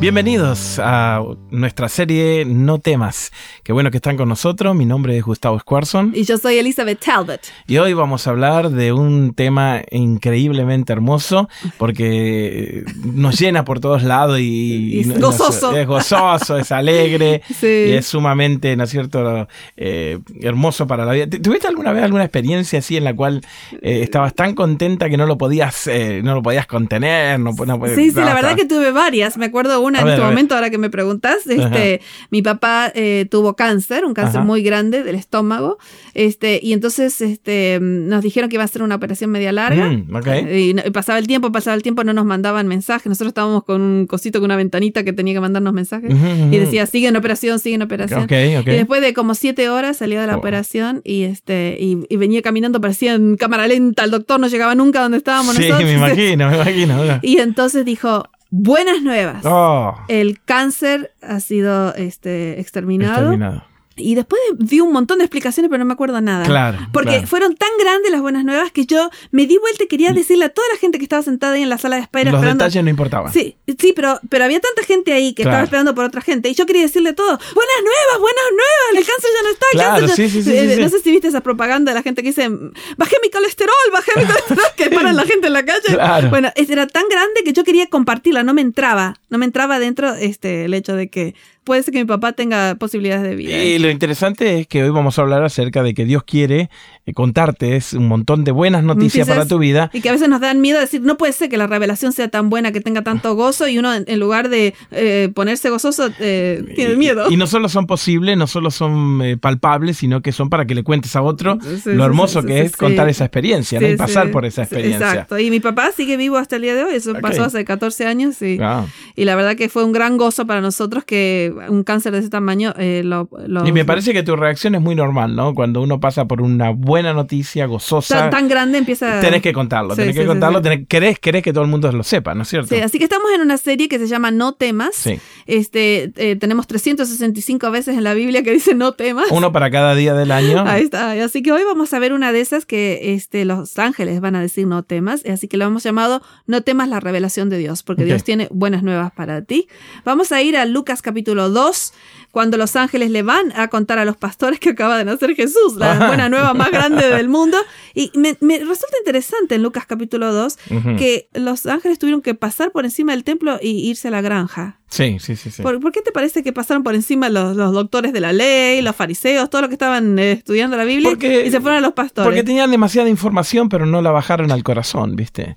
Bienvenidos a nuestra serie No temas. Qué bueno que están con nosotros. Mi nombre es Gustavo Squarson. Y yo soy Elizabeth Talbot. Y hoy vamos a hablar de un tema increíblemente hermoso porque nos llena por todos lados y, Y es gozoso. es gozoso, es alegre Sí. y es sumamente, ¿no es cierto?, eh, hermoso para la vida. ¿Tu- ¿Tuviste alguna vez alguna experiencia así en la cual eh, estabas tan contenta que no lo podías, eh, no lo podías contener? No, no podías- Sí, sí, la verdad que tuve varias. Me acuerdo una En ver, este momento, ahora que me preguntas. Este, mi papá eh, tuvo cáncer, un cáncer Ajá. muy grande del estómago. Este, y entonces este, nos dijeron que iba a ser una operación media larga. Mm. Eh, Y pasaba el tiempo, pasaba el tiempo, no nos mandaban mensajes. Nosotros estábamos con un cosito, con una ventanita que tenía que mandarnos mensajes. Y decía, sigue en operación, sigue en operación. Y después de como siete horas salió de la Oh. operación y este y, y venía caminando, parecía en cámara lenta, el doctor no llegaba nunca donde estábamos Sí, nosotros. me imagino, me imagino. Y entonces dijo, buenas nuevas. Oh, El cáncer ha sido este, exterminado. exterminado. Y después dio un montón de explicaciones, pero no me acuerdo nada. Claro, Porque claro. fueron tan grandes las buenas nuevas que yo me di vuelta y quería decirle a toda la gente que estaba sentada ahí en la sala de espera Los esperando. detalles no importaban. Sí, sí, pero, pero había tanta gente ahí que estaba esperando por otra gente. Y yo quería decirle todo, buenas nuevas, buenas nuevas, el cáncer ya no está, el Claro, cáncer ya-". sí, sí, sí, Eh, sí. No sé si viste esa propaganda de la gente que dice, bajé mi colesterol, bajé mi colesterol, que paran la gente en la calle. Claro. Bueno, es- era tan grande que yo quería compartirla, no me entraba, no me entraba dentro este, el hecho de que puede ser que mi papá tenga posibilidades de vida. Y lo interesante es que hoy vamos a hablar acerca de que Dios quiere eh, contarte es un montón de buenas noticias para tu vida. Y que a veces nos dan miedo decir, no puede ser que la revelación sea tan buena, que tenga tanto gozo, y uno en, lugar de eh, ponerse gozoso, eh, tiene miedo. Y no solo son posibles, no solo son eh, palpables, sino que son para que le cuentes a otro Sí, lo hermoso sí, que es contar esa experiencia, ¿no? Y pasar por esa experiencia. Exacto. Y mi papá sigue vivo hasta el día de hoy. Eso pasó hace 14 años. Y, Ah. y la verdad que fue un gran gozo para nosotros que un cáncer de ese tamaño eh, lo, lo- Y me parece que tu reacción es muy normal, ¿no? Cuando uno pasa por una buena noticia, gozosa, tan, tan grande empieza. tenés que contarlo, Sí, tenés sí, que contarlo, sí. tenés- querés, querés que todo el mundo lo sepa, ¿no es cierto? Sí, así que estamos en una serie que se llama No temas. Sí. Este, eh, tenemos 365 veces en la Biblia que dice No temas. Uno para cada día del año. Ahí está. Así que hoy vamos a ver una de esas que este, los ángeles van a decir no temas. Así que lo hemos llamado No temas la revelación de Dios, porque. Dios tiene buenas nuevas para ti. Vamos a ir a Lucas capítulo 2, cuando los ángeles le van a contar a los pastores que acaba de nacer Jesús, la Ajá. buena nueva más grande del mundo. Y me, me resulta interesante en Lucas capítulo 2 Ujú. que los ángeles tuvieron que pasar por encima del templo y irse a la granja. Sí, sí, sí. sí. ¿Por, por qué te parece que pasaron por encima los, los doctores de la ley, los fariseos, todo lo que estaban eh, estudiando la Biblia Porque- y se fueron a los pastores? Porque tenían demasiada información, pero no la bajaron al corazón, ¿viste?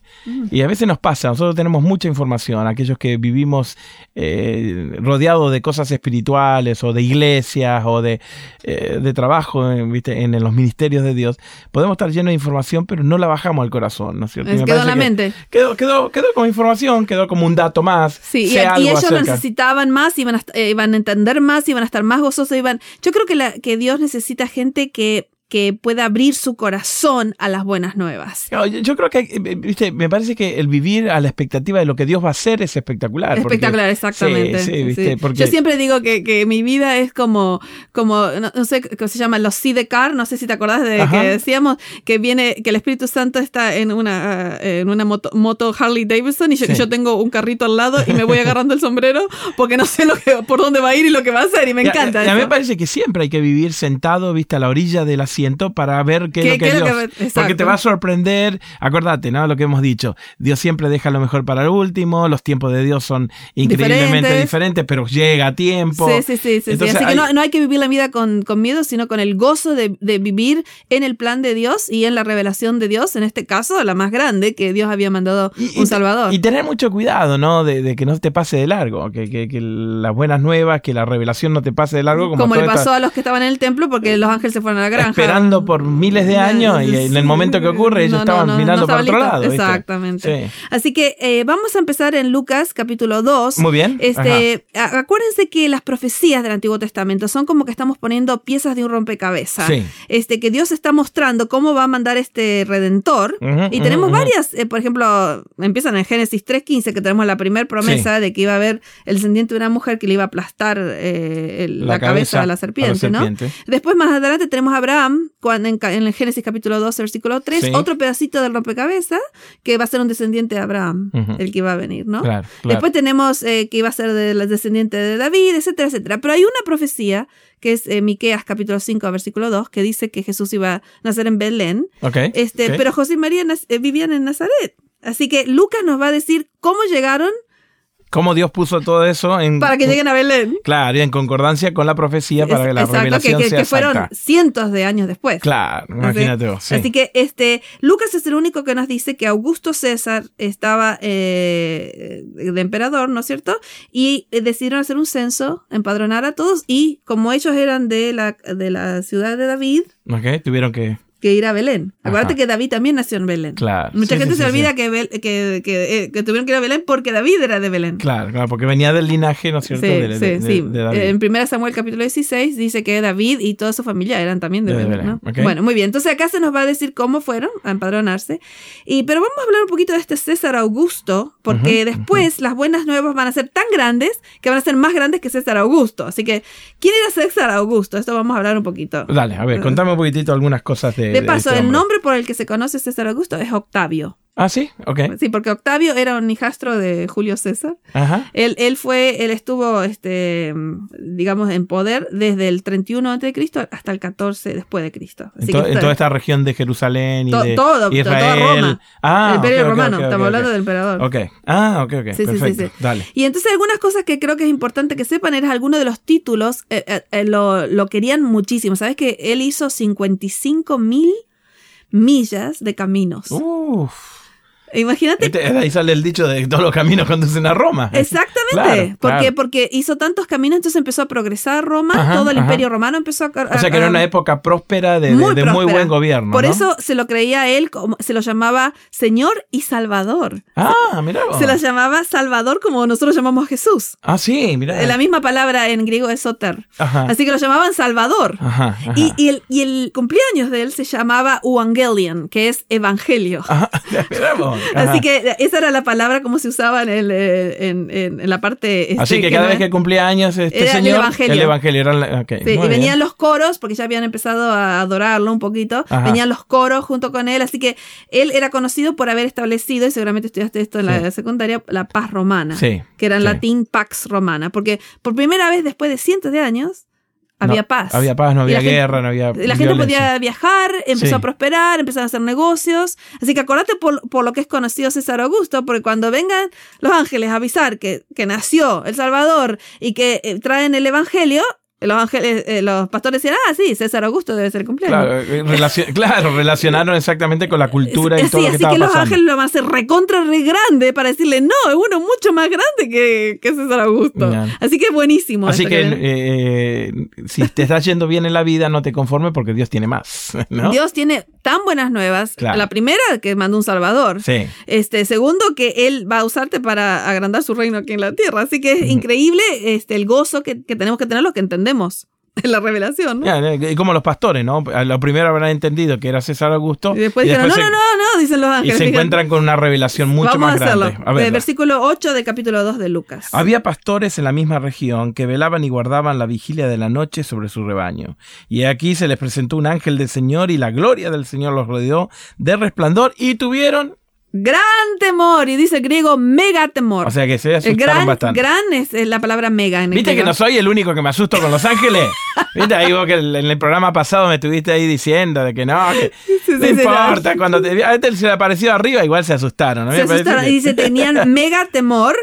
Y a veces nos pasa, nosotros tenemos mucha información, aquellos que vivimos eh, rodeados de cosas espirituales o de iglesias o de, eh, de trabajo, ¿viste? En, los ministerios de Dios, podemos estar llenos de información, pero no la bajamos al corazón, ¿no es cierto? Y Es- quedó en la que mente. Quedó, quedó, quedó como información, quedó como un dato más. Sí, y, y algo ellos necesitaban más, iban a, eh, iban a entender más, iban a estar más gozosos, iban... Yo creo que, la, que Dios necesita gente que, que pueda abrir su corazón a las buenas nuevas. Yo, yo creo que, eh, viste, me parece que el vivir a la expectativa de lo que Dios va a hacer es espectacular. porque- Espectacular, exactamente. Sí, sí, viste, Sí. porque Yo siempre digo que, que mi vida es como, como no, no sé cómo se llama, los sidecar, no sé si te acordás de Ajá. que decíamos que viene, que el Espíritu Santo está en una, eh, en una moto, moto Harley Davidson y yo, yo tengo un carrito al lado y me voy agarrando el sombrero porque no sé lo que, por dónde va a ir y lo que va a hacer y me a- encanta. y a, mí me parece que siempre hay que vivir sentado, viste, a la orilla del asiento para ver qué, ¿Qué- es lo que es lo Dios. que- porque te va a sorprender. Acordate, ¿no? Lo que hemos dicho. Dios siempre deja lo mejor para el último. Los tiempos de Dios son increíblemente Diferentes. diferentes, pero llega a tiempo. Sí, sí, sí, sí, sí. Así que no, no hay que vivir la vida con, con miedo, sino con el gozo de, de vivir en el plan de Dios y en la revelación de Dios, en este caso, la más grande, que Dios había mandado Y- y- un Salvador. Y tener mucho cuidado, ¿no? De, de que no te pase de largo, que, que- que las buenas nuevas, que la revelación no te pase de largo. Como, como le esta- pasó a los que estaban en el templo, porque los ángeles se fueron a la granja. Esperando por miles de años y en el momento que ocurre ellos No, no, estaban no, mirando no para estaba otro listo. lado. Exactamente. Sí. Así que eh, vamos a empezar en Lucas capítulo 2. Muy bien. Este, a- acuérdense que las profecías del Antiguo Testamento son como que estamos poniendo piezas de un rompecabezas. Sí. Este, que Dios está mostrando cómo va a mandar este redentor. Y tenemos varias, eh, por ejemplo, empiezan en Génesis 3.15, que tenemos la primera promesa de que iba a haber el descendiente de una mujer que le iba a aplastar eh, el- la, cabeza, a la serpiente, ¿no? serpiente. Después, más adelante, tenemos a Abraham cuando en, el Génesis capítulo 2, versículo 3, Sí. otro pedacito del rompecabezas que va a ser un descendiente de Abraham, el que iba a venir, ¿no? Claro, claro. Después tenemos eh, que iba a ser del descendiente de David, etcétera, etcétera. Pero hay una profecía que es eh, Miqueas capítulo 5, versículo 2, que dice que Jesús iba a nacer en Belén, Ok, este, pero José y María eh, vivían en Nazaret. Así que Lucas nos va a decir cómo llegaron ¿Cómo Dios puso todo eso en... para que lleguen a Belén. Claro, y en concordancia con la profecía para Es- que la exacto, que, revelación que- sea que fueron exacta. cientos de años después. Claro, imagínate vos. sí. Así que este Lucas es el único que nos dice que Augusto César estaba eh, de emperador, ¿no es cierto? Y eh, decidieron hacer un censo, empadronar a todos y como ellos eran de la, de la ciudad de David, Ok, tuvieron que... que ir a Belén. Acuérdate Ajá. que David también nació en Belén. Claro. Mucha Sí, gente sí, se sí, olvida. Que, Bel- que, que, eh, que tuvieron que ir a Belén porque David era de Belén. Claro, claro, porque venía del linaje, ¿no es cierto? Sí, de, de- sí, de- sí. de David. Eh, En 1 Samuel capítulo 16 dice que David y toda su familia eran también de, Belén, Belén, ¿no? ok. Bueno, muy bien. Entonces acá se nos va a decir cómo fueron a empadronarse. Y, pero vamos a hablar un poquito de este César Augusto, porque Ujú, después las buenas nuevas van a ser tan grandes que van a ser más grandes que César Augusto. Así que, ¿quién era César Augusto? Esto vamos a hablar un poquito. Dale, a ver, contame un poquitito algunas cosas de. De paso, este el nombre por el que se conoce César Augusto es Octavio. Ah, sí, ok. Sí, porque Octavio era un hijastro de Julio César. Ajá. Él, él fue, él estuvo, este, digamos, en poder desde el 31 antes de Cristo hasta el 14 después de Cristo. En, Así to- que en toda esta región de Jerusalén y To- de todo, to- Israel. toda Roma. Ah, el Imperio Romano, estamos hablando del emperador. Ok. Ah, ok, ok. Sí, sí, sí, perfecto. sí. Dale. Y entonces algunas cosas que creo que es importante que sepan es algunos de los títulos eh, eh, eh, lo, lo querían muchísimo. ¿Sabes que él hizo 55 mil millas de caminos? Uf. Imagínate Este- ahí sale el dicho de todos los caminos conducen a Roma. Exactamente, Claro, porque, claro. porque hizo tantos caminos, entonces empezó a progresar Roma, Ajá, todo el ajá. imperio romano empezó a... O sea que era una época próspera de de- de muy, buen gobierno. Por ¿no? eso se lo creía él, como, se lo llamaba Señor y Salvador. Ah, mira. Se lo llamaba Salvador como nosotros llamamos a Jesús. Ah, sí, mira. La misma palabra en griego es soter. Ajá. Así que lo llamaban Salvador. Y, y el, y el cumpleaños de él se llamaba Evangelion, que es evangelio. Ajá, Ajá. Así que esa era la palabra como se usaba en, el, eh, en, en- en la parte... este, Así que cada no vez que cumplía años este Era el señor, evangelio. el evangelio era la- ok, Sí, y bien. venían los coros, porque ya habían empezado a adorarlo un poquito. Ajá. Venían los coros junto con él. Así que él era conocido por haber establecido, y seguramente estudiaste esto en la Sí. secundaria, la paz romana. Sí, Que era en latín pax romana. Porque por primera vez después de cientos de años había No, paz. Había paz, no había gente- guerra, no había La gente violencia. podía viajar, empezó Sí. a prosperar, empezaron a hacer negocios. Así que acordate por, por lo que es conocido César Augusto, porque cuando vengan los ángeles a avisar que, que nació el Salvador y que eh, traen el Evangelio, los, ángeles, eh, los pastores decían, ah, sí, César Augusto debe ser cumpleaños. Claro, eh, claro, relacionaron exactamente con la cultura y Sí, todo lo que así estaba que los pasando. ángeles lo van a hacer recontra re grande para decirle, no, es uno mucho más grande que, que César Augusto. Así que es buenísimo. Así que ven. eh, si te está yendo bien en la vida, no te conformes porque Dios tiene más, ¿no? Dios tiene tan buenas nuevas. Claro. La primera, que mandó un Salvador. Sí. Este, segundo, que él va a usarte para agrandar su reino aquí en la tierra. Así que es increíble este, el gozo que, que tenemos que tener los que entendemos en la revelación. ¿no? Ya, Y como los pastores, ¿no? A Lo primero habrán entendido que era César Augusto. Y después dijeron, se- no, no, no, no, dicen los Y ángeles. se Dijeron, encuentran con una revelación mucho Vamos más a hacerlo. grande. A ver, versículo 8 de capítulo 2 de Lucas. Había pastores en la misma región que velaban y guardaban la vigilia de la noche sobre su rebaño. Y aquí se les presentó un ángel del Señor y la gloria del Señor los rodeó de resplandor y tuvieron... Gran temor, y dice el griego mega temor. O sea que se asustaron gran, bastante. gran es, es la palabra mega en el ¿Viste que no soy el único que me asusto con los ángeles? ¿Viste ahí vos que en el programa pasado me estuviste ahí diciendo de que no, que Sí, no sí, sí, importa, cuando te, a este se le apareció arriba igual se asustaron. ¿no? Se asustaron que- y dice, tenían mega temor.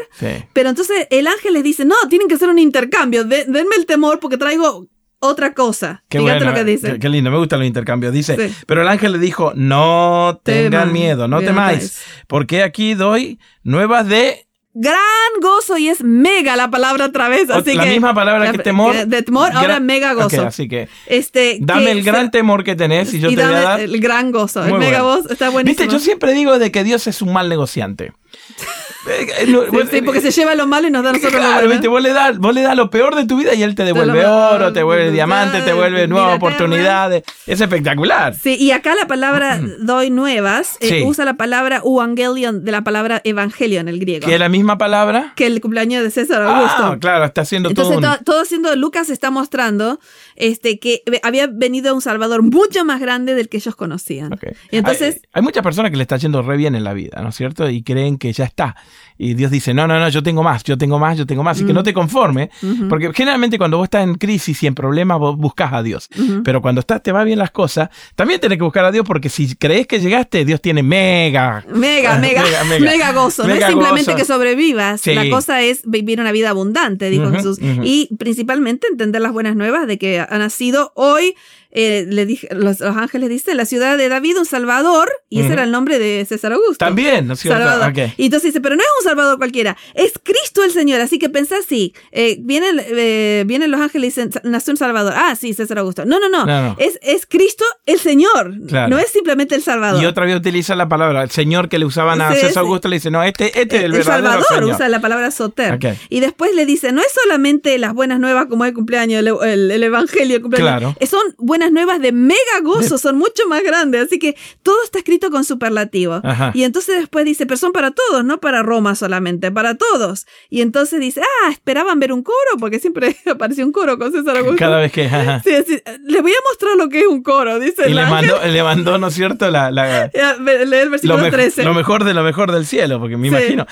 Pero entonces el ángel les dice, no, tienen que hacer un intercambio. De- denme el temor porque traigo otra cosa. Qué Fíjate bueno, lo que dice. Qué, qué lindo, me gustan los intercambios. Dice, Sí. pero el ángel le dijo, no tengan Teman, miedo, no temáis, porque aquí doy nuevas de gran gozo y es mega la palabra otra vez. Así la que, misma palabra que temor. De temor, ahora Gran- mega gozo. Ok, así que Este, dame que el gran temor que tenés y yo te voy dame a dar. el gran gozo. El Muy mega bueno. gozo está buenísimo. Viste, yo siempre digo de que Dios es un mal negociante. Eh, no, Sí, sí, porque se lleva lo malo y nos da nosotros lo Claro, bueno. viste, vos le das vos le das lo peor de tu vida y él te devuelve lo- oro, te devuelve diamante, te devuelve nuevas oportunidades. Es espectacular. Sí, y acá la palabra doy nuevas eh, Sí. usa la palabra evangelion de la palabra evangelio en el griego. Que es la misma palabra. que el cumpleaños de César Augusto. Ah, claro, está haciendo Entonces, todo un... todo, haciendo, Lucas está mostrando este, que había venido un Salvador mucho más grande del que ellos conocían. Entonces, hay, hay muchas personas que le está yendo re bien en la vida, ¿no es cierto? Y creen que ya está. Y Dios dice, no, no, no, yo tengo más, yo tengo más, yo tengo más. Y que no te conforme, porque generalmente cuando vos estás en crisis y en problemas, vos buscas a Dios. Pero cuando estás, te va bien las cosas, también tenés que buscar a Dios porque si crees que llegaste, Dios tiene mega... mega, mega, mega, gozo. no es simplemente gozo. que sobrevivas. Sí. La cosa es vivir una vida abundante, dijo Jesús. Y principalmente entender las buenas nuevas de que ha nacido hoy. Eh, le dije, los, los ángeles dicen la ciudad de David, un salvador, y ese era el nombre de César Augusto. También, ¿no? Salvador. Ok. Y entonces dice, pero no es un Salvador cualquiera, es Cristo el Señor. Así que pensá así, eh, vienen, eh, vienen los ángeles y dicen, nació un Salvador. Ah, sí, César Augusto. No, no, no, No, no. Es, es Cristo el Señor. Claro. No es simplemente el Salvador. Y otra vez utiliza la palabra, el Señor que le usaban a Sí, César sí. Augusto le dice, no, este, este es el el verdadero Salvador Señor. usa la palabra soter. Y después le dice, no es solamente las buenas nuevas como el cumpleaños, el, el- el evangelio, el cumpleaños. Claro. Son buenas nuevas de mega gozo, son mucho más grandes. Así que todo está escrito con superlativo. Ajá. Y entonces después dice, pero son para todos, no para Roma solamente, para todos. Y entonces dice, ah, esperaban ver un coro, porque siempre apareció un coro con César Augusto. Cada vez que... ajá. Sí, sí, les voy a mostrar lo que es un coro, dice Y el le mandó, le mandó, ¿no es cierto? La, la- el lo, versículo mej- 13. lo mejor de lo mejor del cielo, porque me Sí. imagino.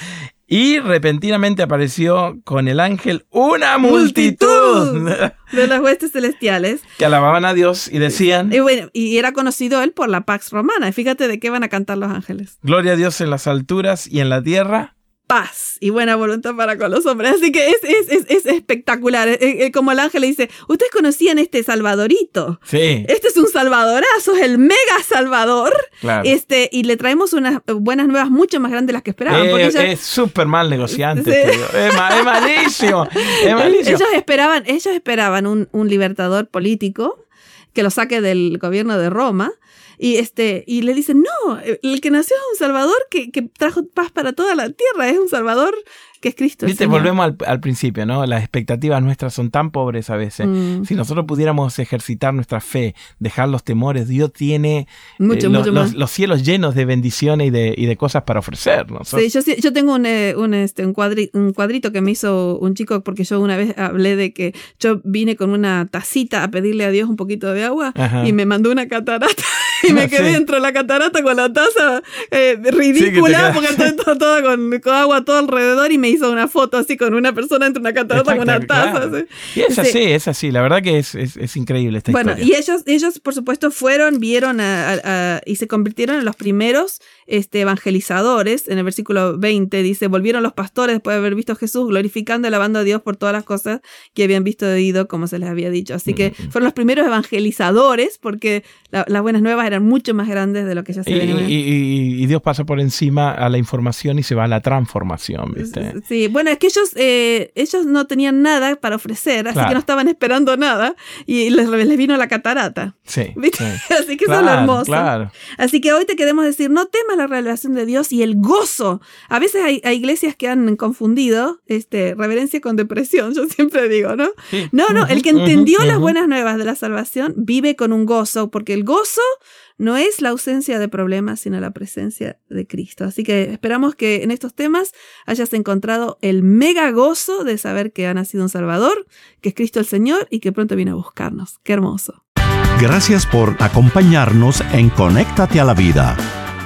Y repentinamente apareció con el ángel una multitud multitud de las huestes celestiales. que alababan a Dios y decían, Y bueno, y era conocido él por la Pax Romana. Fíjate de qué van a cantar los ángeles. Gloria a Dios en las alturas y en la tierra. Paz y buena voluntad para con los hombres. Así que es, es, es, es espectacular. Eh, eh, Como el ángel le dice, ustedes conocían este Salvadorito. Sí, Este es un salvadorazo, es el mega salvador. claro. Este, y le traemos unas buenas nuevas mucho más grandes de las que esperaban. porque Eh, es súper mal negociante. Sí. este es malísimo. Es malísimo. Ellos esperaban, ellos esperaban un, un libertador político que lo saque del gobierno de Roma. Y, este, y le dicen, no, el que nació es un Salvador que, que trajo paz para toda la tierra, es un Salvador que es Cristo. Viste, Señor". volvemos al, al principio, ¿no? Las expectativas nuestras son tan pobres a veces. Mm. Si nosotros pudiéramos ejercitar nuestra fe, dejar los temores, Dios tiene Mucho, eh, mucho los, los cielos llenos de bendiciones y de, y de cosas para ofrecernos. Sí, yo, yo tengo un, eh, un, este, un, cuadri- un cuadrito que me hizo un chico porque yo una vez hablé de que yo vine con una tacita a pedirle a Dios un poquito de agua Ajá. y me mandó una catarata y me quedé sí. dentro de la catarata con la taza eh, ridícula porque estoy to- toda con, con agua todo alrededor y me hizo una foto así con una persona entre una catarata con una taza. Y es Sí. así, es así. La verdad que es, es, es increíble esta Bueno, historia. y ellos, ellos, por supuesto, fueron, vieron a- a- a- y se convirtieron en los primeros este, evangelizadores. En el versículo 20 dice, volvieron los pastores después de haber visto a Jesús, glorificando y alabando a Dios por todas las cosas que habían visto y oído, como se les había dicho. Así que fueron los primeros evangelizadores, porque la- las buenas nuevas eran mucho más grandes de lo que ya se Y, venía. y- y- y Dios pasa por encima a la información y se va a la transformación, ¿viste? Sí, bueno, es que ellos, eh, ellos no tenían nada para ofrecer, así Claro. que no estaban esperando nada y les, les vino la catarata. Sí. ¿Viste? sí. Así que eso es lo Claro, hermoso. Claro. Así que hoy te queremos decir, no temas la revelación de Dios y el gozo. A veces hay, hay iglesias que han confundido este, reverencia con depresión, yo siempre digo, ¿no? Sí. No, no, el que entendió las buenas nuevas de la salvación vive con un gozo, porque el gozo no es la ausencia de problemas, sino la presencia de Cristo. Así que esperamos que en estos temas hayas encontrado el mega gozo de saber que ha nacido un Salvador, que es Cristo el Señor y que pronto viene a buscarnos. Qué hermoso. Gracias por acompañarnos en Conéctate a la Vida.